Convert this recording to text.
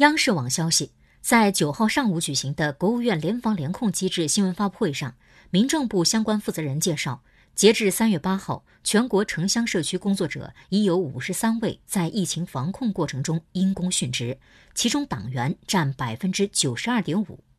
央视网消息在九号上午举行的国务院联防联控机制新闻发布会上民政部相关负责人介绍截至三月八号全国城乡社区工作者已有五十三位在疫情防控过程中因公殉职其中党员占百分之九十二点五。